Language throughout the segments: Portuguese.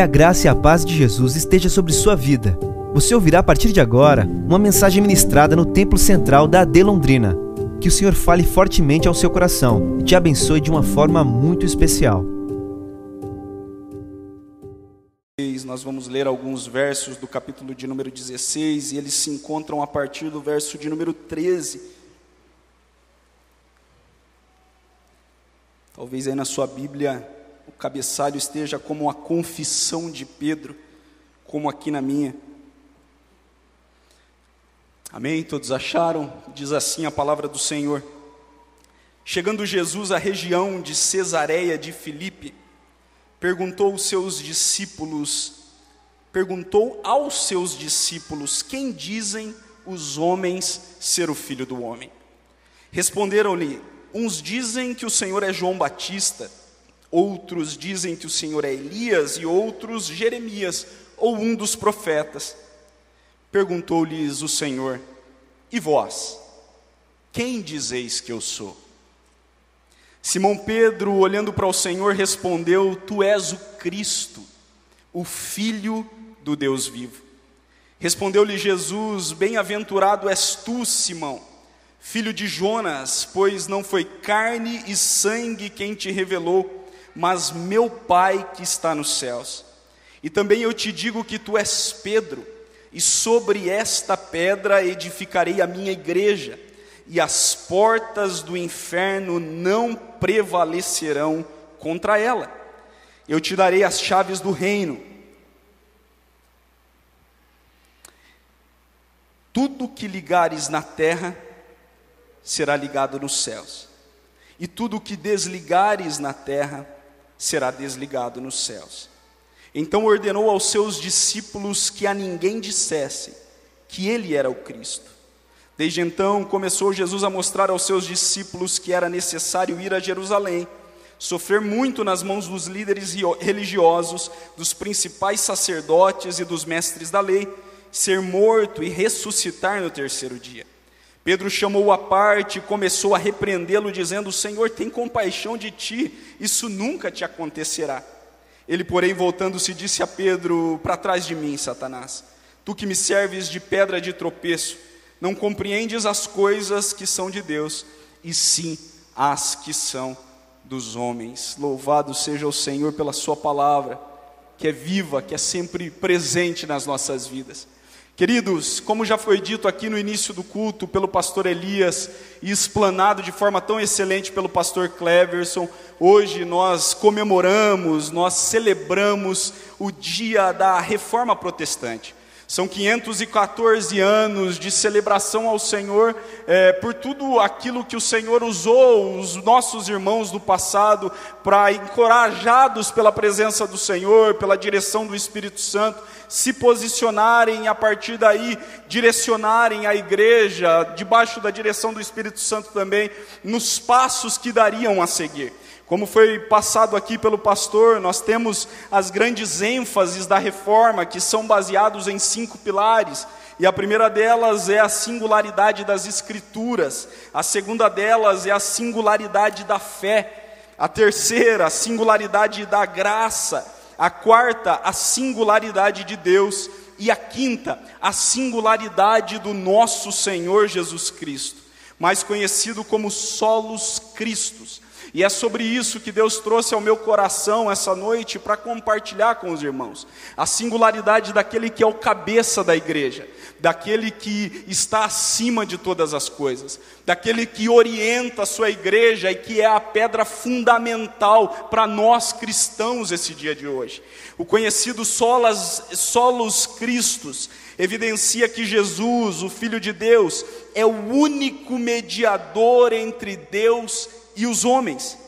Que a graça e a paz de Jesus esteja sobre sua vida. Você ouvirá a partir de agora uma mensagem ministrada no Templo Central da AD Londrina. Que o Senhor fale fortemente ao seu coração e te abençoe de uma forma muito especial. Nós vamos ler alguns versos do capítulo de número 16 e eles se encontram a partir do verso de número 13. Talvez aí na sua Bíblia cabeçalho esteja como a confissão de Pedro, como aqui na minha. Amém? Todos acharam? Diz assim a palavra do Senhor. Chegando Jesus à região de Cesareia de Filipe, perguntou aos seus discípulos, perguntou aos seus discípulos: Quem dizem os homens ser o filho do homem? Responderam-lhe: Uns dizem que o Senhor é João Batista, outros dizem que o Senhor é Elias e outros Jeremias ou um dos profetas. Perguntou-lhes o Senhor: E vós, quem dizeis que eu sou? Simão Pedro, olhando para o Senhor, respondeu: Tu és o Cristo, o Filho do Deus vivo. Respondeu-lhe Jesus: Bem-aventurado és tu, Simão, filho de Jonas, pois não foi carne e sangue quem te revelou, mas meu Pai que está nos céus. E também eu te digo que tu és Pedro, e sobre esta pedra edificarei a minha igreja e as portas do inferno não prevalecerão contra ela. Eu te darei as chaves do reino. Tudo que ligares na terra será ligado nos céus, e tudo que desligares na terra será desligado nos céus. Então ordenou aos seus discípulos que a ninguém dissesse que ele era o Cristo. Desde então começou Jesus a mostrar aos seus discípulos que era necessário ir a Jerusalém, sofrer muito nas mãos dos líderes religiosos, dos principais sacerdotes e dos mestres da lei, ser morto e ressuscitar no terceiro dia. Pedro chamou-o à parte e começou a repreendê-lo, dizendo: Senhor, tem compaixão de ti, isso nunca te acontecerá. Ele, porém, voltando-se, disse a Pedro: Para trás de mim, Satanás, tu que me serves de pedra de tropeço não compreendes as coisas que são de Deus, e sim as que são dos homens. Louvado seja o Senhor pela Sua palavra, que é viva, que é sempre presente nas nossas vidas. Queridos, como já foi dito aqui no início do culto pelo pastor Elias e explanado de forma tão excelente pelo pastor Cleverson, hoje nós comemoramos, nós celebramos o dia da reforma protestante. São 514 anos de celebração ao Senhor é, por tudo aquilo que o Senhor usou os nossos irmãos do passado para, encorajados pela presença do Senhor, pela direção do Espírito Santo, se posicionarem e a partir daí direcionarem a igreja, debaixo da direção do Espírito Santo também, nos passos que dariam a seguir. Como foi passado aqui pelo pastor, nós temos as grandes ênfases da reforma, que são baseados em cinco pilares. E a primeira delas é a singularidade das Escrituras, a segunda delas é a singularidade da fé, a terceira, a singularidade da graça, a quarta, a singularidade de Deus, e a quinta, a singularidade do nosso Senhor Jesus Cristo, mais conhecido como Solos Cristos. E é sobre isso que Deus trouxe ao meu coração essa noite para compartilhar com os irmãos. A singularidade daquele que é o cabeça da igreja, daquele que está acima de todas as coisas, daquele que orienta a sua igreja e que é a pedra fundamental para nós cristãos esse dia de hoje. O conhecido solas, solos Cristos evidencia que Jesus, o Filho de Deus, é o único mediador entre Deus e e os homens.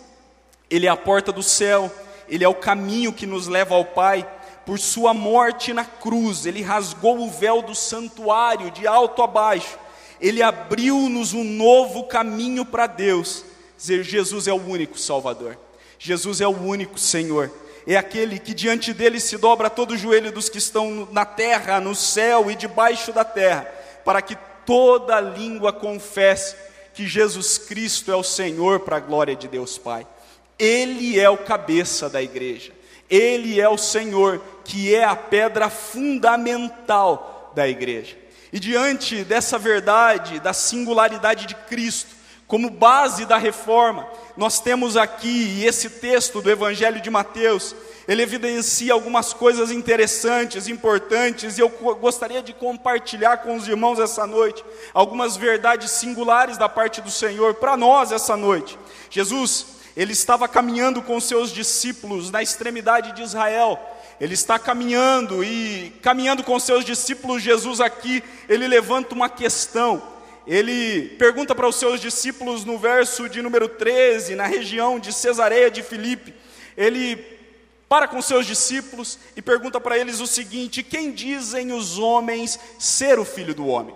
Ele é a porta do céu, ele é o caminho que nos leva ao Pai. Por sua morte na cruz, ele rasgou o véu do santuário de alto a baixo. Ele abriu-nos um novo caminho para Deus. Dizer, Jesus é o único Salvador. Jesus é o único Senhor. É aquele que diante dele se dobra todo o joelho dos que estão na terra, no céu e debaixo da terra, para que toda língua confesse que Jesus Cristo é o Senhor para a glória de Deus Pai. Ele é o cabeça da igreja. Ele é o Senhor, que é a pedra fundamental da igreja. E diante dessa verdade, da singularidade de Cristo, como base da reforma, nós temos aqui esse texto do Evangelho de Mateus, ele evidencia algumas coisas interessantes, importantes, e eu gostaria de compartilhar com os irmãos essa noite algumas verdades singulares da parte do Senhor para nós essa noite. Jesus, ele estava caminhando com seus discípulos na extremidade de Israel, ele está caminhando e caminhando com seus discípulos, Jesus aqui, ele levanta uma questão. Ele pergunta para os seus discípulos no verso de número 13, na região de Cesareia de Filipe, ele para com seus discípulos e pergunta para eles o seguinte: Quem dizem os homens ser o filho do homem?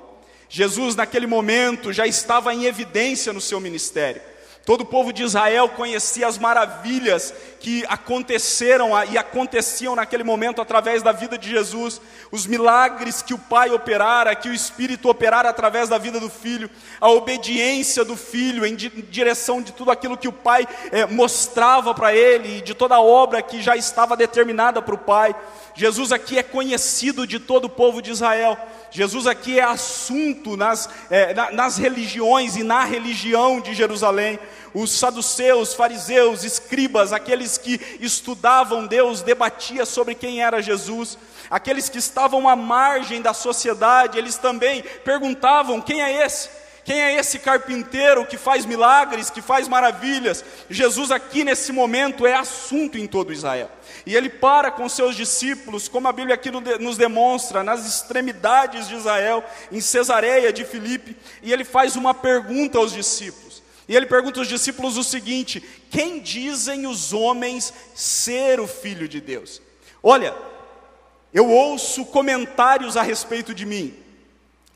Jesus, naquele momento, já estava em evidência no seu ministério. Todo o povo de Israel conhecia as maravilhas que aconteceram e aconteciam naquele momento através da vida de Jesus, os milagres que o Pai operara, que o Espírito operara através da vida do Filho, a obediência do Filho em direção de tudo aquilo que o Pai eh, mostrava para ele, e de toda a obra que já estava determinada para o Pai. Jesus aqui é conhecido de todo o povo de Israel. Jesus aqui é assunto nas, é, nas religiões e na religião de Jerusalém. Os saduceus, fariseus, escribas, aqueles que estudavam Deus, debatia sobre quem era Jesus. Aqueles que estavam à margem da sociedade, eles também perguntavam: quem é esse? Quem é esse carpinteiro que faz milagres, que faz maravilhas? Jesus, aqui nesse momento, é assunto em todo Israel. E ele para com seus discípulos, como a Bíblia aqui nos demonstra, nas extremidades de Israel, em Cesareia de Filipe, e ele faz uma pergunta aos discípulos. E ele pergunta aos discípulos o seguinte: Quem dizem os homens ser o filho de Deus? Olha, eu ouço comentários a respeito de mim.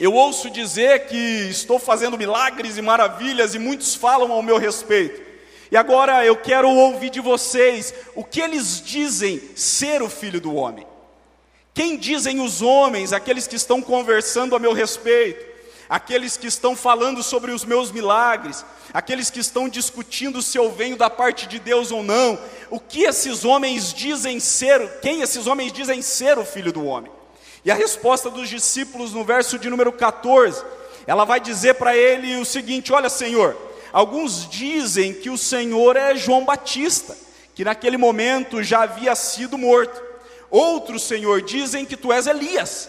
Eu ouço dizer que estou fazendo milagres e maravilhas e muitos falam ao meu respeito. E agora eu quero ouvir de vocês o que eles dizem ser o filho do homem. Quem dizem os homens, aqueles que estão conversando a meu respeito, aqueles que estão falando sobre os meus milagres, aqueles que estão discutindo se eu venho da parte de Deus ou não, o que esses homens dizem ser, quem esses homens dizem ser o filho do homem? E a resposta dos discípulos no verso de número 14, ela vai dizer para ele o seguinte: Olha, Senhor, alguns dizem que o Senhor é João Batista, que naquele momento já havia sido morto. Outros, Senhor, dizem que tu és Elias,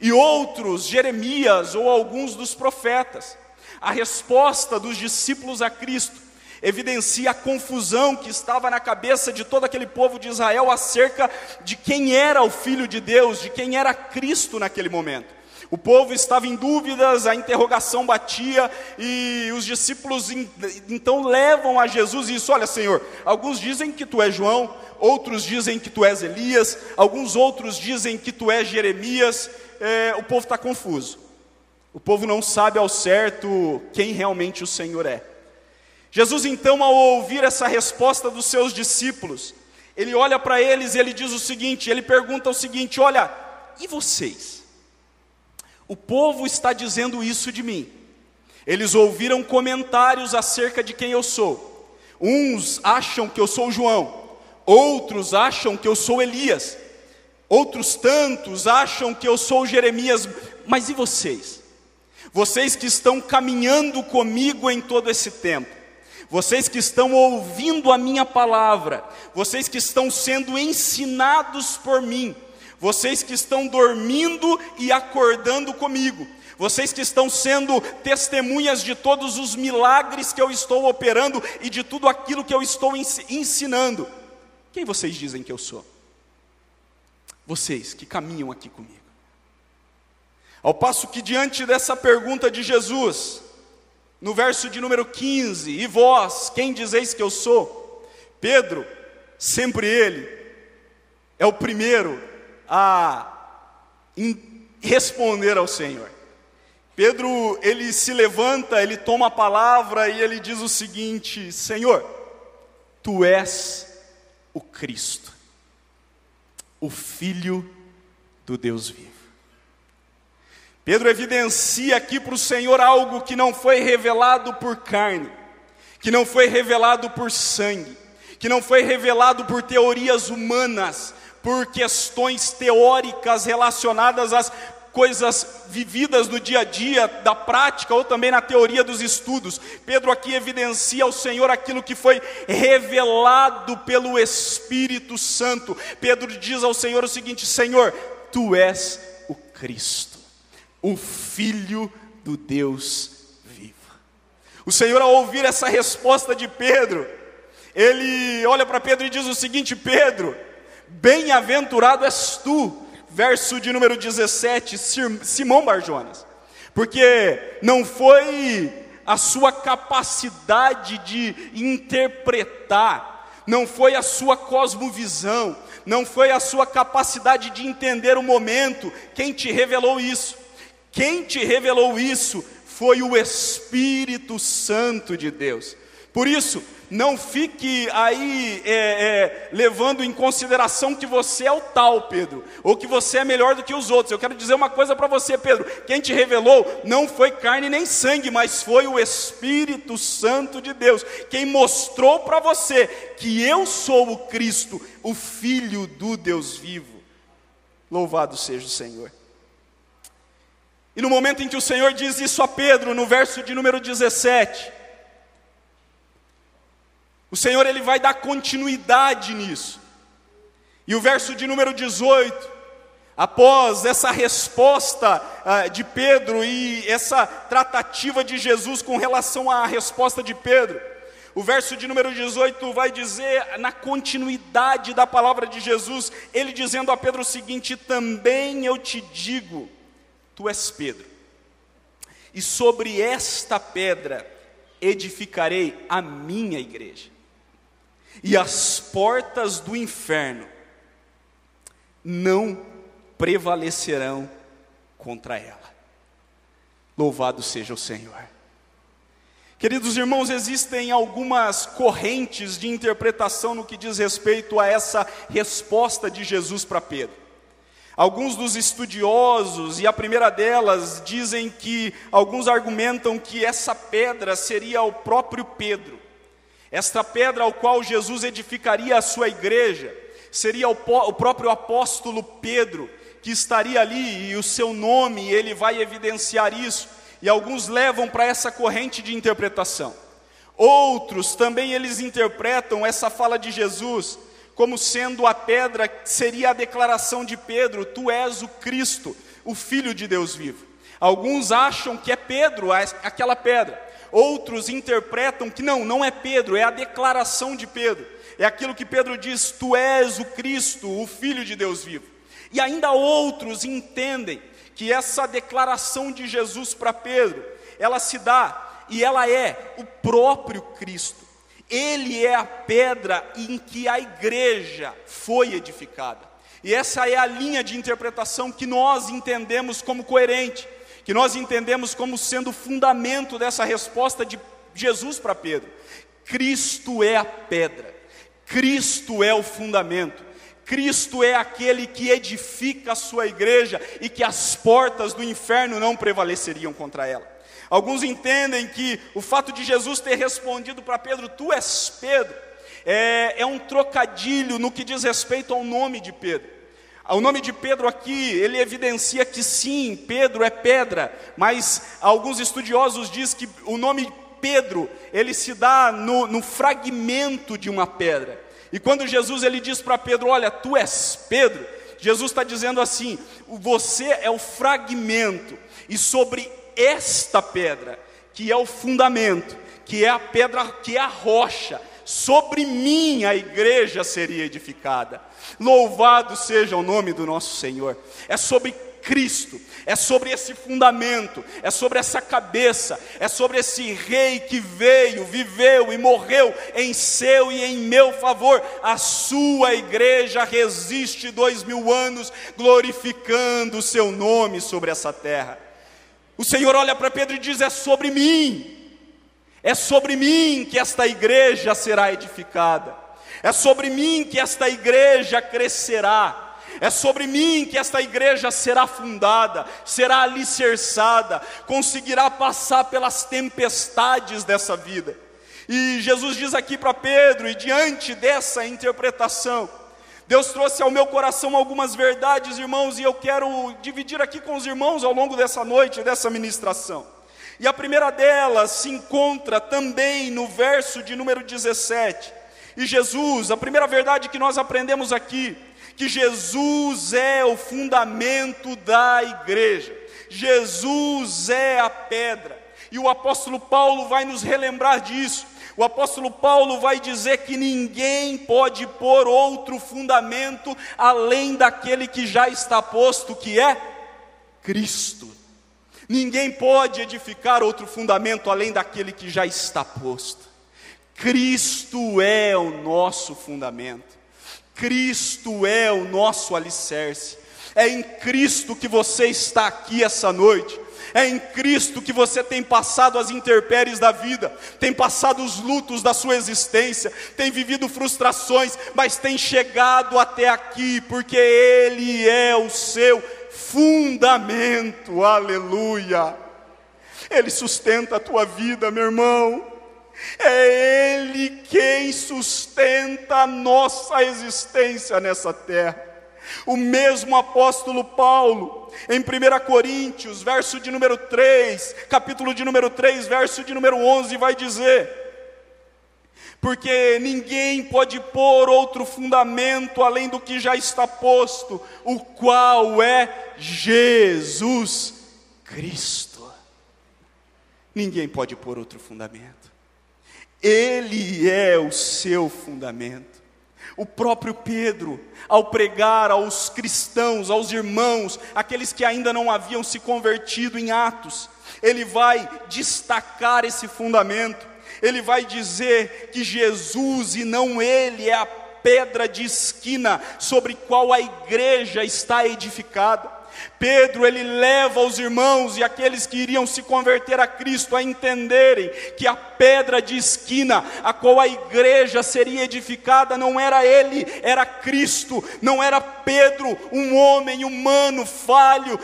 e outros, Jeremias ou alguns dos profetas. A resposta dos discípulos a Cristo evidencia a confusão que estava na cabeça de todo aquele povo de Israel acerca de quem era o Filho de Deus, de quem era Cristo naquele momento. O povo estava em dúvidas, a interrogação batia e os discípulos então levam a Jesus isso: olha, Senhor, alguns dizem que tu és João, outros dizem que tu és Elias, alguns outros dizem que tu és Jeremias. É, o povo está confuso. O povo não sabe ao certo quem realmente o Senhor é. Jesus, então, ao ouvir essa resposta dos seus discípulos, ele olha para eles e ele diz o seguinte: ele pergunta o seguinte: Olha, e vocês? O povo está dizendo isso de mim. Eles ouviram comentários acerca de quem eu sou. Uns acham que eu sou João, outros acham que eu sou Elias, outros tantos acham que eu sou Jeremias, mas e vocês? Vocês que estão caminhando comigo em todo esse tempo, vocês que estão ouvindo a minha palavra, vocês que estão sendo ensinados por mim, vocês que estão dormindo e acordando comigo, vocês que estão sendo testemunhas de todos os milagres que eu estou operando e de tudo aquilo que eu estou ensinando, quem vocês dizem que eu sou? Vocês que caminham aqui comigo. Ao passo que, diante dessa pergunta de Jesus, no verso de número 15: E vós, quem dizeis que eu sou? Pedro, sempre ele, é o primeiro a responder ao Senhor. Pedro, ele se levanta, ele toma a palavra e ele diz o seguinte: Senhor, tu és o Cristo, o Filho do Deus vivo. Pedro evidencia aqui para o Senhor algo que não foi revelado por carne, que não foi revelado por sangue, que não foi revelado por teorias humanas, por questões teóricas relacionadas às coisas vividas no dia a dia, da prática ou também na teoria dos estudos. Pedro aqui evidencia ao Senhor aquilo que foi revelado pelo Espírito Santo. Pedro diz ao Senhor o seguinte: Senhor, tu és o Cristo, o Filho do Deus vivo. O Senhor, ao ouvir essa resposta de Pedro, ele olha para Pedro e diz o seguinte: Pedro, bem-aventurado és tu verso de número 17, Simão Barjonas. Porque não foi a sua capacidade de interpretar, não foi a sua cosmovisão, não foi a sua capacidade de entender o momento quem te revelou isso. Quem te revelou isso foi o Espírito Santo de Deus. Por isso, não fique aí é, é, levando em consideração que você é o tal, Pedro, ou que você é melhor do que os outros. Eu quero dizer uma coisa para você, Pedro: quem te revelou não foi carne nem sangue, mas foi o Espírito Santo de Deus, quem mostrou para você que eu sou o Cristo, o Filho do Deus vivo. Louvado seja o Senhor. E no momento em que o Senhor diz isso a Pedro, no verso de número 17, o Senhor ele vai dar continuidade nisso. E o verso de número 18, após essa resposta uh, de Pedro e essa tratativa de Jesus com relação à resposta de Pedro, o verso de número 18 vai dizer, na continuidade da palavra de Jesus, ele dizendo a Pedro o seguinte: Também eu te digo, tu és Pedro, e sobre esta pedra edificarei a minha igreja e as portas do inferno não prevalecerão contra ela. Louvado seja o Senhor. Queridos irmãos, existem algumas correntes de interpretação no que diz respeito a essa resposta de Jesus para Pedro. Alguns dos estudiosos, e a primeira delas, dizem que, alguns argumentam que essa pedra seria o próprio Pedro. Esta pedra ao qual Jesus edificaria a sua igreja seria o, o próprio apóstolo Pedro, que estaria ali e o seu nome, ele vai evidenciar isso. E alguns levam para essa corrente de interpretação. Outros também eles interpretam essa fala de Jesus como sendo a pedra seria a declaração de Pedro: Tu és o Cristo, o Filho de Deus vivo. Alguns acham que é Pedro aquela pedra. Outros interpretam que não, não é Pedro, é a declaração de Pedro. É aquilo que Pedro diz: Tu és o Cristo, o Filho de Deus vivo. E ainda outros entendem que essa declaração de Jesus para Pedro, ela se dá e ela é o próprio Cristo. Ele é a pedra em que a igreja foi edificada. E essa é a linha de interpretação que nós entendemos como coerente que nós entendemos como sendo o fundamento dessa resposta de Jesus para Pedro. Cristo é a pedra, Cristo é o fundamento, Cristo é aquele que edifica a sua igreja e que as portas do inferno não prevaleceriam contra ela. Alguns entendem que o fato de Jesus ter respondido para Pedro, Tu és Pedro, é, é um trocadilho no que diz respeito ao nome de Pedro. O nome de Pedro aqui, ele evidencia que sim, Pedro é pedra, mas alguns estudiosos dizem que o nome Pedro, ele se dá no, no fragmento de uma pedra. E quando Jesus ele diz para Pedro, olha, tu és Pedro, Jesus está dizendo assim, você é o fragmento, e sobre esta pedra, que é o fundamento, que é a pedra, que é a rocha, sobre mim a igreja seria edificada. Louvado seja o nome do nosso Senhor. É sobre Cristo, é sobre esse fundamento, é sobre essa cabeça, é sobre esse rei que veio, viveu e morreu em seu e em meu favor. A sua igreja resiste dois mil anos, glorificando o seu nome sobre essa terra. O Senhor olha para Pedro e diz: É sobre mim, é sobre mim que esta igreja será edificada. É sobre mim que esta igreja crescerá. É sobre mim que esta igreja será fundada, será alicerçada, conseguirá passar pelas tempestades dessa vida. E Jesus diz aqui para Pedro, e diante dessa interpretação, Deus trouxe ao meu coração algumas verdades, irmãos, e eu quero dividir aqui com os irmãos ao longo dessa noite, dessa ministração. E a primeira delas se encontra também no verso de número 17. E Jesus, a primeira verdade que nós aprendemos aqui, que Jesus é o fundamento da igreja. Jesus é a pedra. E o apóstolo Paulo vai nos relembrar disso. O apóstolo Paulo vai dizer que ninguém pode pôr outro fundamento além daquele que já está posto, que é Cristo. Ninguém pode edificar outro fundamento além daquele que já está posto. Cristo é o nosso fundamento. Cristo é o nosso alicerce. É em Cristo que você está aqui essa noite. É em Cristo que você tem passado as intempéries da vida, tem passado os lutos da sua existência, tem vivido frustrações, mas tem chegado até aqui, porque Ele é o seu fundamento, aleluia. Ele sustenta a tua vida, meu irmão. É Ele quem sustenta a nossa existência nessa terra. O mesmo apóstolo Paulo, em 1 Coríntios, verso de número 3, capítulo de número 3, verso de número 11, vai dizer: Porque ninguém pode pôr outro fundamento além do que já está posto, o qual é Jesus Cristo. Ninguém pode pôr outro fundamento. Ele é o seu fundamento. O próprio Pedro, ao pregar aos cristãos, aos irmãos, aqueles que ainda não haviam se convertido em Atos, ele vai destacar esse fundamento. Ele vai dizer que Jesus e não ele é a pedra de esquina sobre qual a igreja está edificada. Pedro ele leva os irmãos e aqueles que iriam se converter a Cristo a entenderem que a pedra de esquina a qual a igreja seria edificada não era ele, era Cristo, não era Pedro, um homem humano falho,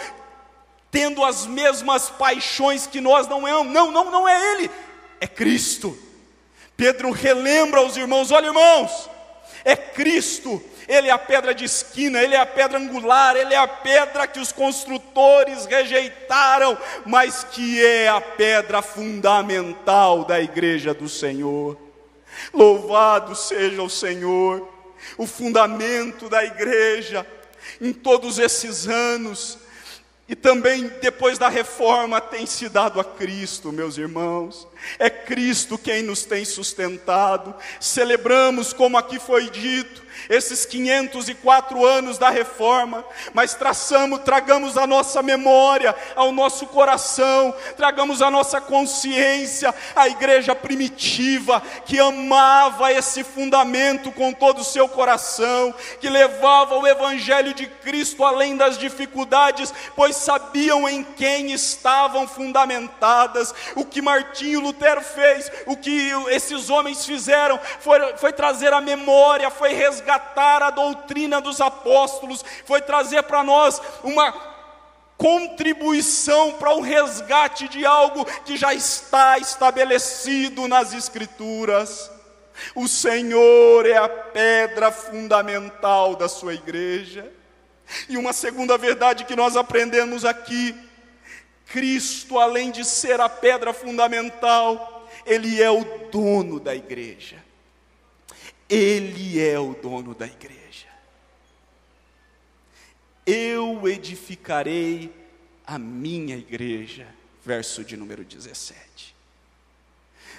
tendo as mesmas paixões que nós não é, não, não, não é ele, é Cristo. Pedro relembra aos irmãos: olha, irmãos, é Cristo ele é a pedra de esquina, ele é a pedra angular, ele é a pedra que os construtores rejeitaram, mas que é a pedra fundamental da igreja do Senhor. Louvado seja o Senhor, o fundamento da igreja, em todos esses anos, e também depois da reforma tem se dado a Cristo, meus irmãos. É Cristo quem nos tem sustentado. Celebramos, como aqui foi dito, esses 504 anos da reforma, mas traçamos, tragamos a nossa memória, ao nosso coração, tragamos a nossa consciência, a igreja primitiva que amava esse fundamento com todo o seu coração, que levava o evangelho de Cristo além das dificuldades, pois sabiam em quem estavam fundamentadas. O que Martinho Lutero fez, o que esses homens fizeram, foi, foi trazer a memória, foi resgatar resgatar a doutrina dos apóstolos, foi trazer para nós uma contribuição para o resgate de algo que já está estabelecido nas Escrituras. O Senhor é a pedra fundamental da sua igreja. E uma segunda verdade que nós aprendemos aqui: Cristo, além de ser a pedra fundamental, Ele é o dono da igreja. Ele é o dono da igreja. Eu edificarei a minha igreja. Verso de número 17.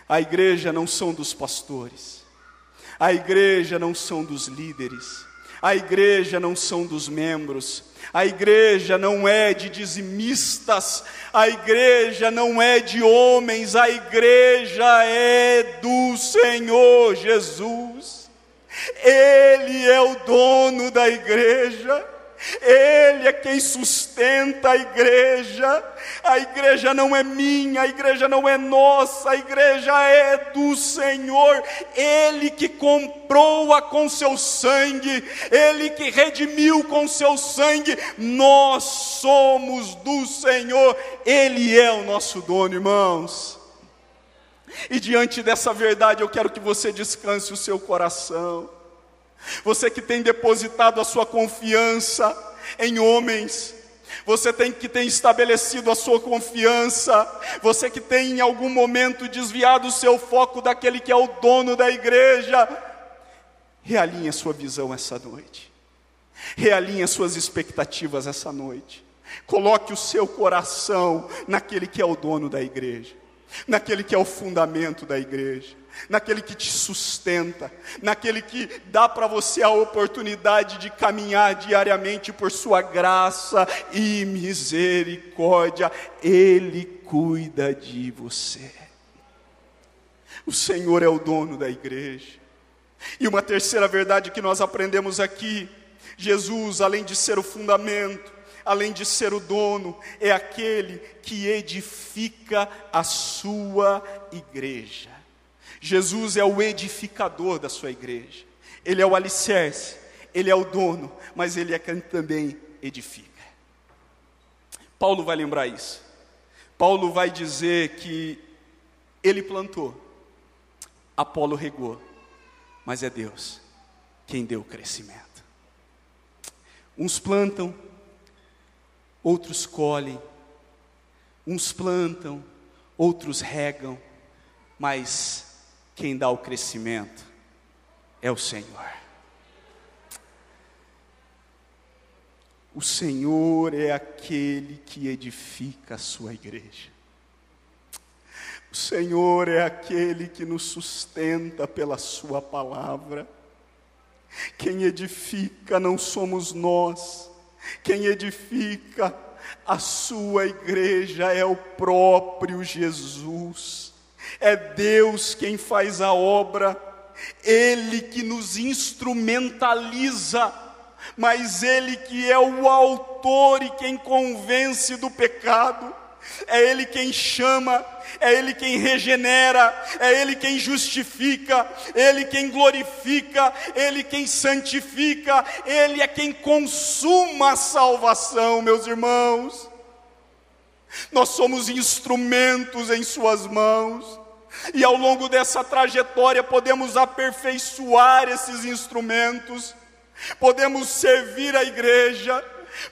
A igreja não são dos pastores, a igreja não são dos líderes, a igreja não são dos membros, a igreja não é de dizimistas, a igreja não é de homens, a igreja é do Senhor Jesus. Ele é o dono da igreja. Ele é quem sustenta a igreja. A igreja não é minha, a igreja não é nossa, a igreja é do Senhor. Ele que comprou-a com seu sangue, ele que redimiu com seu sangue. Nós somos do Senhor, ele é o nosso dono, irmãos. E diante dessa verdade, eu quero que você descanse o seu coração. Você que tem depositado a sua confiança em homens, você tem que ter estabelecido a sua confiança, você que tem em algum momento desviado o seu foco daquele que é o dono da igreja, realinhe a sua visão essa noite, realinhe as suas expectativas essa noite, coloque o seu coração naquele que é o dono da igreja, naquele que é o fundamento da igreja naquele que te sustenta, naquele que dá para você a oportunidade de caminhar diariamente por Sua graça e misericórdia, Ele cuida de você. O Senhor é o dono da igreja. E uma terceira verdade que nós aprendemos aqui: Jesus, além de ser o fundamento, além de ser o dono, é aquele que edifica a sua igreja. Jesus é o edificador da sua igreja, ele é o alicerce, ele é o dono, mas ele é quem também edifica. Paulo vai lembrar isso. Paulo vai dizer que ele plantou, Apolo regou, mas é Deus quem deu o crescimento. Uns plantam, outros colhem, uns plantam, outros regam, mas quem dá o crescimento é o Senhor. O Senhor é aquele que edifica a sua igreja. O Senhor é aquele que nos sustenta pela Sua palavra. Quem edifica não somos nós, quem edifica a Sua igreja é o próprio Jesus. É Deus quem faz a obra, Ele que nos instrumentaliza, mas Ele que é o autor e quem convence do pecado. É Ele quem chama, é Ele quem regenera, é Ele quem justifica, Ele quem glorifica, Ele quem santifica, Ele é quem consuma a salvação, meus irmãos. Nós somos instrumentos em Suas mãos, e ao longo dessa trajetória podemos aperfeiçoar esses instrumentos, podemos servir a igreja,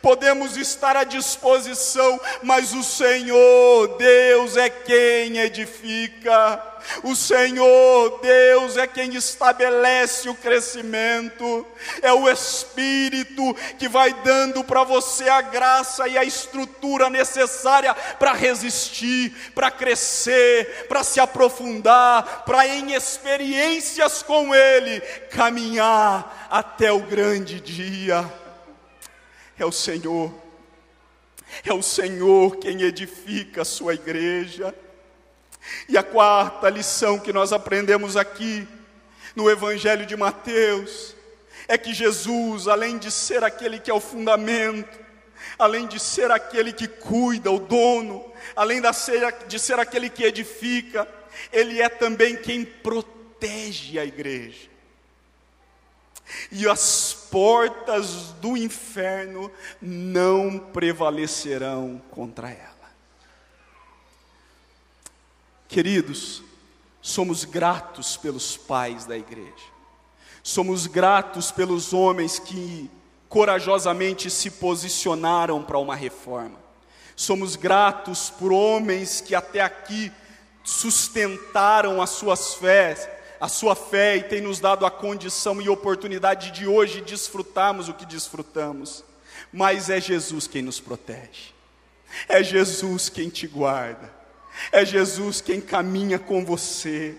podemos estar à disposição, mas o Senhor, Deus, é quem edifica, o Senhor, Deus, é quem estabelece o crescimento, é o Espírito que vai dando para você a graça e a estrutura necessária para resistir, para crescer, para se aprofundar, para em experiências com Ele caminhar até o grande dia é o Senhor. É o Senhor quem edifica a sua igreja. E a quarta lição que nós aprendemos aqui no Evangelho de Mateus é que Jesus, além de ser aquele que é o fundamento, além de ser aquele que cuida, o dono, além de ser aquele que edifica, ele é também quem protege a igreja e as portas do inferno não prevalecerão contra ela. Queridos, somos gratos pelos pais da igreja, somos gratos pelos homens que corajosamente se posicionaram para uma reforma, somos gratos por homens que até aqui sustentaram as suas fés a sua fé e tem nos dado a condição e oportunidade de hoje desfrutarmos o que desfrutamos. Mas é Jesus quem nos protege, é Jesus quem te guarda, é Jesus quem caminha com você,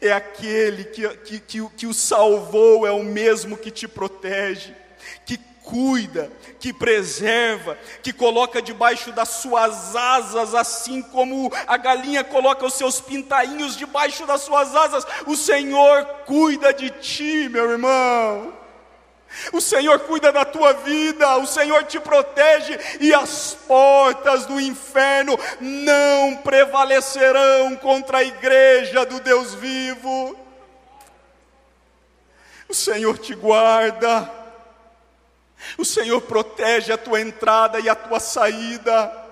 é aquele que, que, que, que o salvou, é o mesmo que te protege, que cuida, que preserva, que coloca debaixo das suas asas, assim como a galinha coloca os seus pintainhos debaixo das suas asas. O Senhor cuida de ti, meu irmão. O Senhor cuida da tua vida, o Senhor te protege e as portas do inferno não prevalecerão contra a igreja do Deus vivo. O Senhor te guarda, o Senhor protege a tua entrada e a tua saída.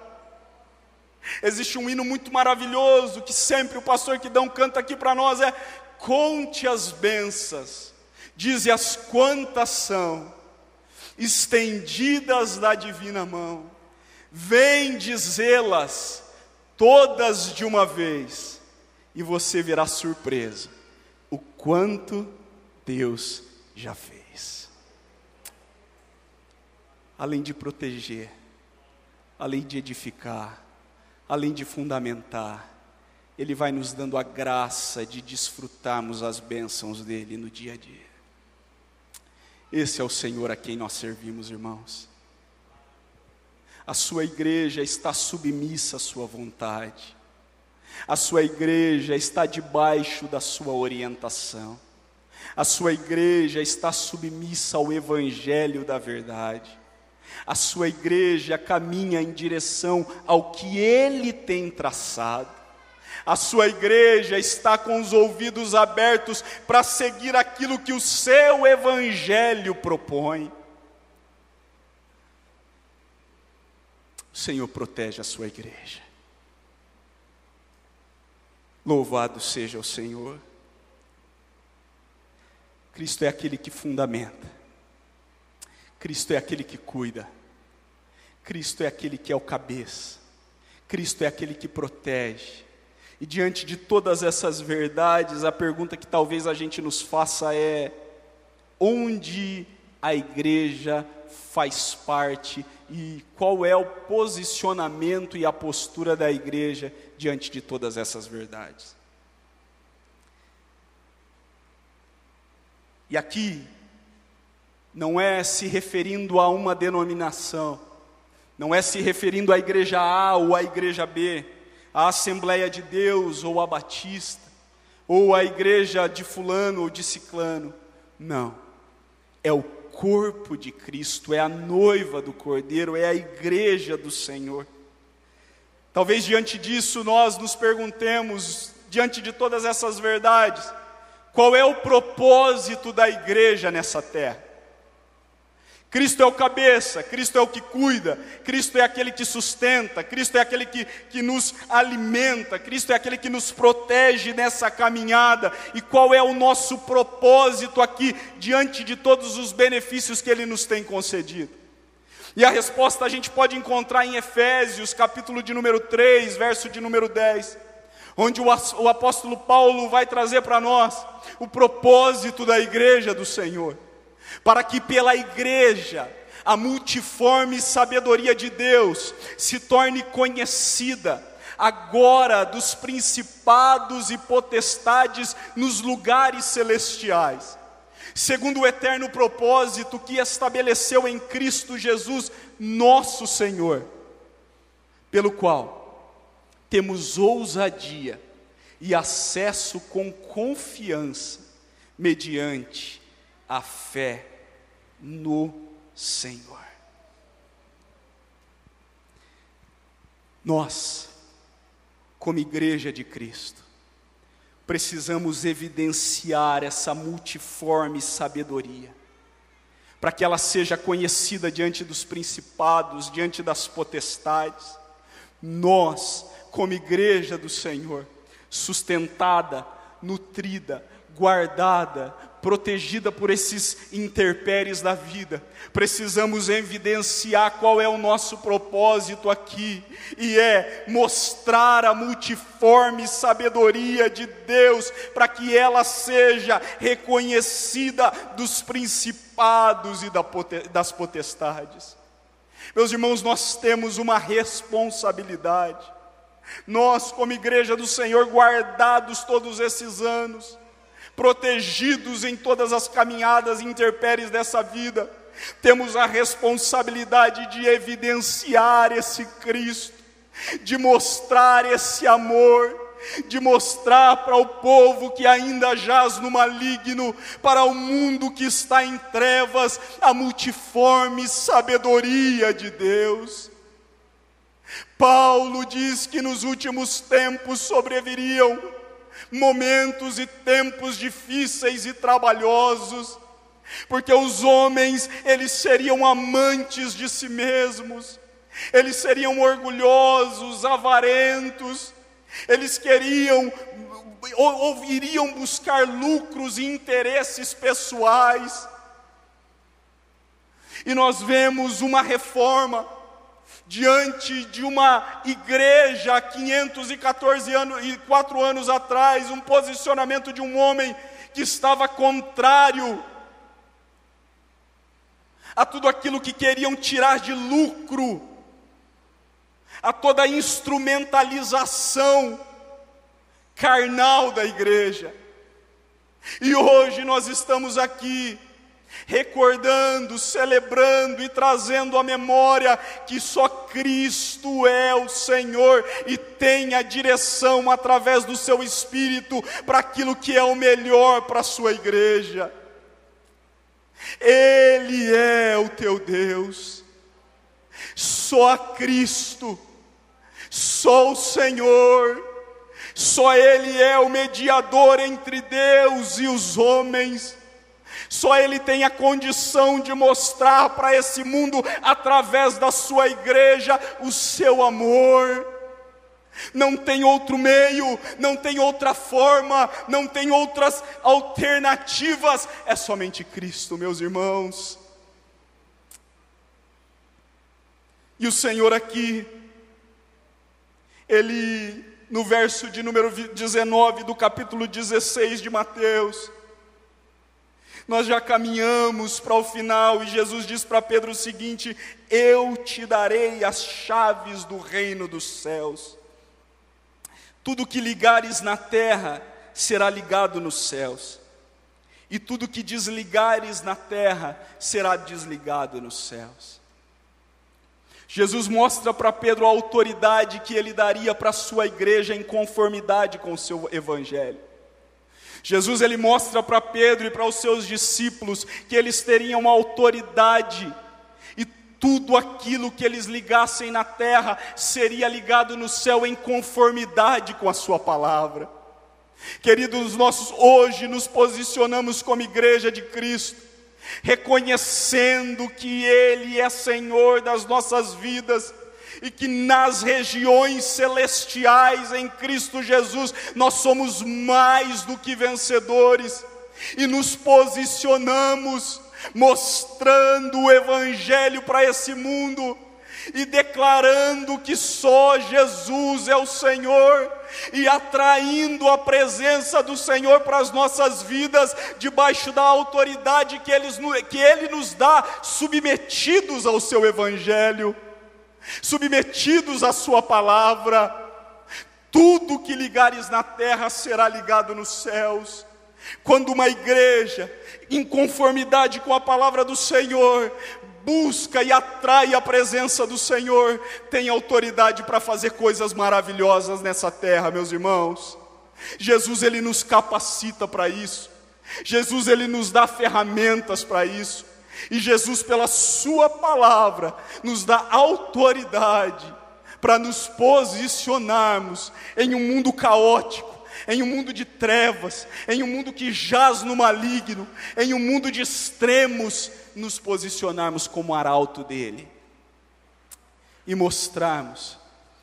Existe um hino muito maravilhoso que sempre o pastor que dão canta aqui para nós é conte as bênçãos, dize as quantas são, estendidas da divina mão, vem dizê-las todas de uma vez, e você verá surpresa o quanto Deus já fez. Além de proteger, além de edificar, além de fundamentar, Ele vai nos dando a graça de desfrutarmos as bênçãos dele no dia a dia. Esse é o Senhor a quem nós servimos, irmãos. A sua igreja está submissa à sua vontade. A sua igreja está debaixo da sua orientação. A sua igreja está submissa ao evangelho da verdade. A sua igreja caminha em direção ao que ele tem traçado. A sua igreja está com os ouvidos abertos para seguir aquilo que o seu evangelho propõe. O Senhor protege a sua igreja. Louvado seja o Senhor. Cristo é aquele que fundamenta. Cristo é aquele que cuida. Cristo é aquele que é o cabeça. Cristo é aquele que protege. E diante de todas essas verdades, a pergunta que talvez a gente nos faça é: onde a igreja faz parte e qual é o posicionamento e a postura da igreja diante de todas essas verdades. E aqui, não é se referindo a uma denominação, não é se referindo à igreja A ou à igreja B, à Assembleia de Deus ou à Batista, ou à igreja de Fulano ou de Ciclano. Não, é o corpo de Cristo, é a noiva do Cordeiro, é a igreja do Senhor. Talvez diante disso nós nos perguntemos, diante de todas essas verdades, qual é o propósito da igreja nessa terra? Cristo é o cabeça, Cristo é o que cuida, Cristo é aquele que sustenta, Cristo é aquele que, que nos alimenta, Cristo é aquele que nos protege nessa caminhada. E qual é o nosso propósito aqui, diante de todos os benefícios que Ele nos tem concedido? E a resposta a gente pode encontrar em Efésios, capítulo de número 3, verso de número 10, onde o apóstolo Paulo vai trazer para nós o propósito da igreja do Senhor para que pela igreja a multiforme sabedoria de Deus se torne conhecida agora dos principados e potestades nos lugares celestiais, segundo o eterno propósito que estabeleceu em Cristo Jesus, nosso Senhor, pelo qual temos ousadia e acesso com confiança mediante a fé no Senhor. Nós, como igreja de Cristo, precisamos evidenciar essa multiforme sabedoria, para que ela seja conhecida diante dos principados, diante das potestades. Nós, como igreja do Senhor, sustentada, nutrida, guardada, protegida por esses interpéries da vida. Precisamos evidenciar qual é o nosso propósito aqui, e é mostrar a multiforme sabedoria de Deus, para que ela seja reconhecida dos principados e das potestades. Meus irmãos, nós temos uma responsabilidade. Nós, como igreja do Senhor, guardados todos esses anos, protegidos em todas as caminhadas interpéries dessa vida, temos a responsabilidade de evidenciar esse Cristo, de mostrar esse amor, de mostrar para o povo que ainda jaz no maligno, para o mundo que está em trevas, a multiforme sabedoria de Deus. Paulo diz que nos últimos tempos sobreviriam momentos e tempos difíceis e trabalhosos, porque os homens, eles seriam amantes de si mesmos, eles seriam orgulhosos, avarentos, eles queriam ou, ou iriam buscar lucros e interesses pessoais. E nós vemos uma reforma diante de uma igreja 514 anos e quatro anos atrás, um posicionamento de um homem que estava contrário a tudo aquilo que queriam tirar de lucro, a toda a instrumentalização carnal da igreja. E hoje nós estamos aqui recordando, celebrando e trazendo à memória que só Cristo é o Senhor e tem a direção através do seu Espírito para aquilo que é o melhor para a sua igreja. Ele é o teu Deus, só Cristo, só o Senhor, só Ele é o mediador entre Deus e os homens. Só Ele tem a condição de mostrar para esse mundo, através da Sua igreja, o seu amor. Não tem outro meio, não tem outra forma, não tem outras alternativas, é somente Cristo, meus irmãos. E o Senhor aqui, Ele, no verso de número 19 do capítulo 16 de Mateus, nós já caminhamos para o final e Jesus diz para Pedro o seguinte: Eu te darei as chaves do reino dos céus. Tudo que ligares na terra será ligado nos céus, e tudo que desligares na terra será desligado nos céus. Jesus mostra para Pedro a autoridade que ele daria para a sua igreja em conformidade com o seu evangelho. Jesus ele mostra para Pedro e para os seus discípulos que eles teriam autoridade e tudo aquilo que eles ligassem na terra seria ligado no céu em conformidade com a sua palavra. Queridos nossos, hoje nos posicionamos como igreja de Cristo, reconhecendo que Ele é Senhor das nossas vidas e que nas regiões celestiais em Cristo Jesus nós somos mais do que vencedores e nos posicionamos mostrando o Evangelho para esse mundo e declarando que só Jesus é o Senhor e atraindo a presença do Senhor para as nossas vidas, debaixo da autoridade que ele, nos dá, submetidos ao seu Evangelho submetidos à Sua palavra, tudo que ligares na terra será ligado nos céus. Quando uma igreja, em conformidade com a palavra do Senhor, busca e atrai a presença do Senhor, tem autoridade para fazer coisas maravilhosas nessa terra, meus irmãos. Jesus ele nos capacita para isso. Jesus ele nos dá ferramentas para isso. E Jesus, pela Sua palavra, nos dá autoridade para nos posicionarmos em um mundo caótico, em um mundo de trevas, em um mundo que jaz no maligno, em um mundo de extremos, nos posicionarmos como arauto dele. E mostrarmos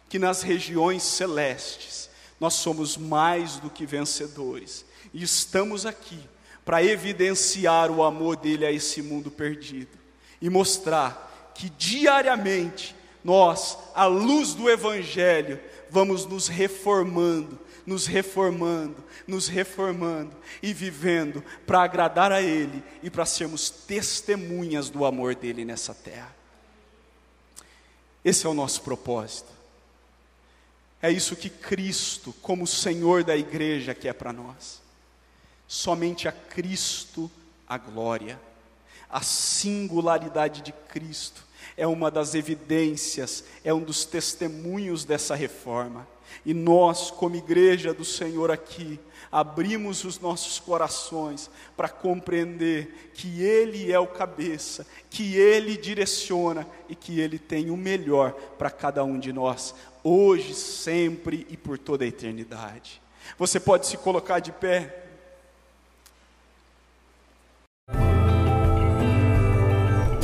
que nas regiões celestes nós somos mais do que vencedores. E estamos aqui para evidenciar o amor dele a esse mundo perdido e mostrar que diariamente nós, à luz do Evangelho, vamos nos reformando, nos reformando, nos reformando e vivendo para agradar a Ele e para sermos testemunhas do amor dele nessa terra. Esse é o nosso propósito. É isso que Cristo, como Senhor da igreja, quer para nós. Somente a Cristo a glória. A singularidade de Cristo é uma das evidências, é um dos testemunhos dessa reforma. E nós, como igreja do Senhor aqui, abrimos os nossos corações para compreender que Ele é o cabeça, que Ele direciona e que Ele tem o melhor para cada um de nós, hoje, sempre e por toda a eternidade. Você pode se colocar de pé.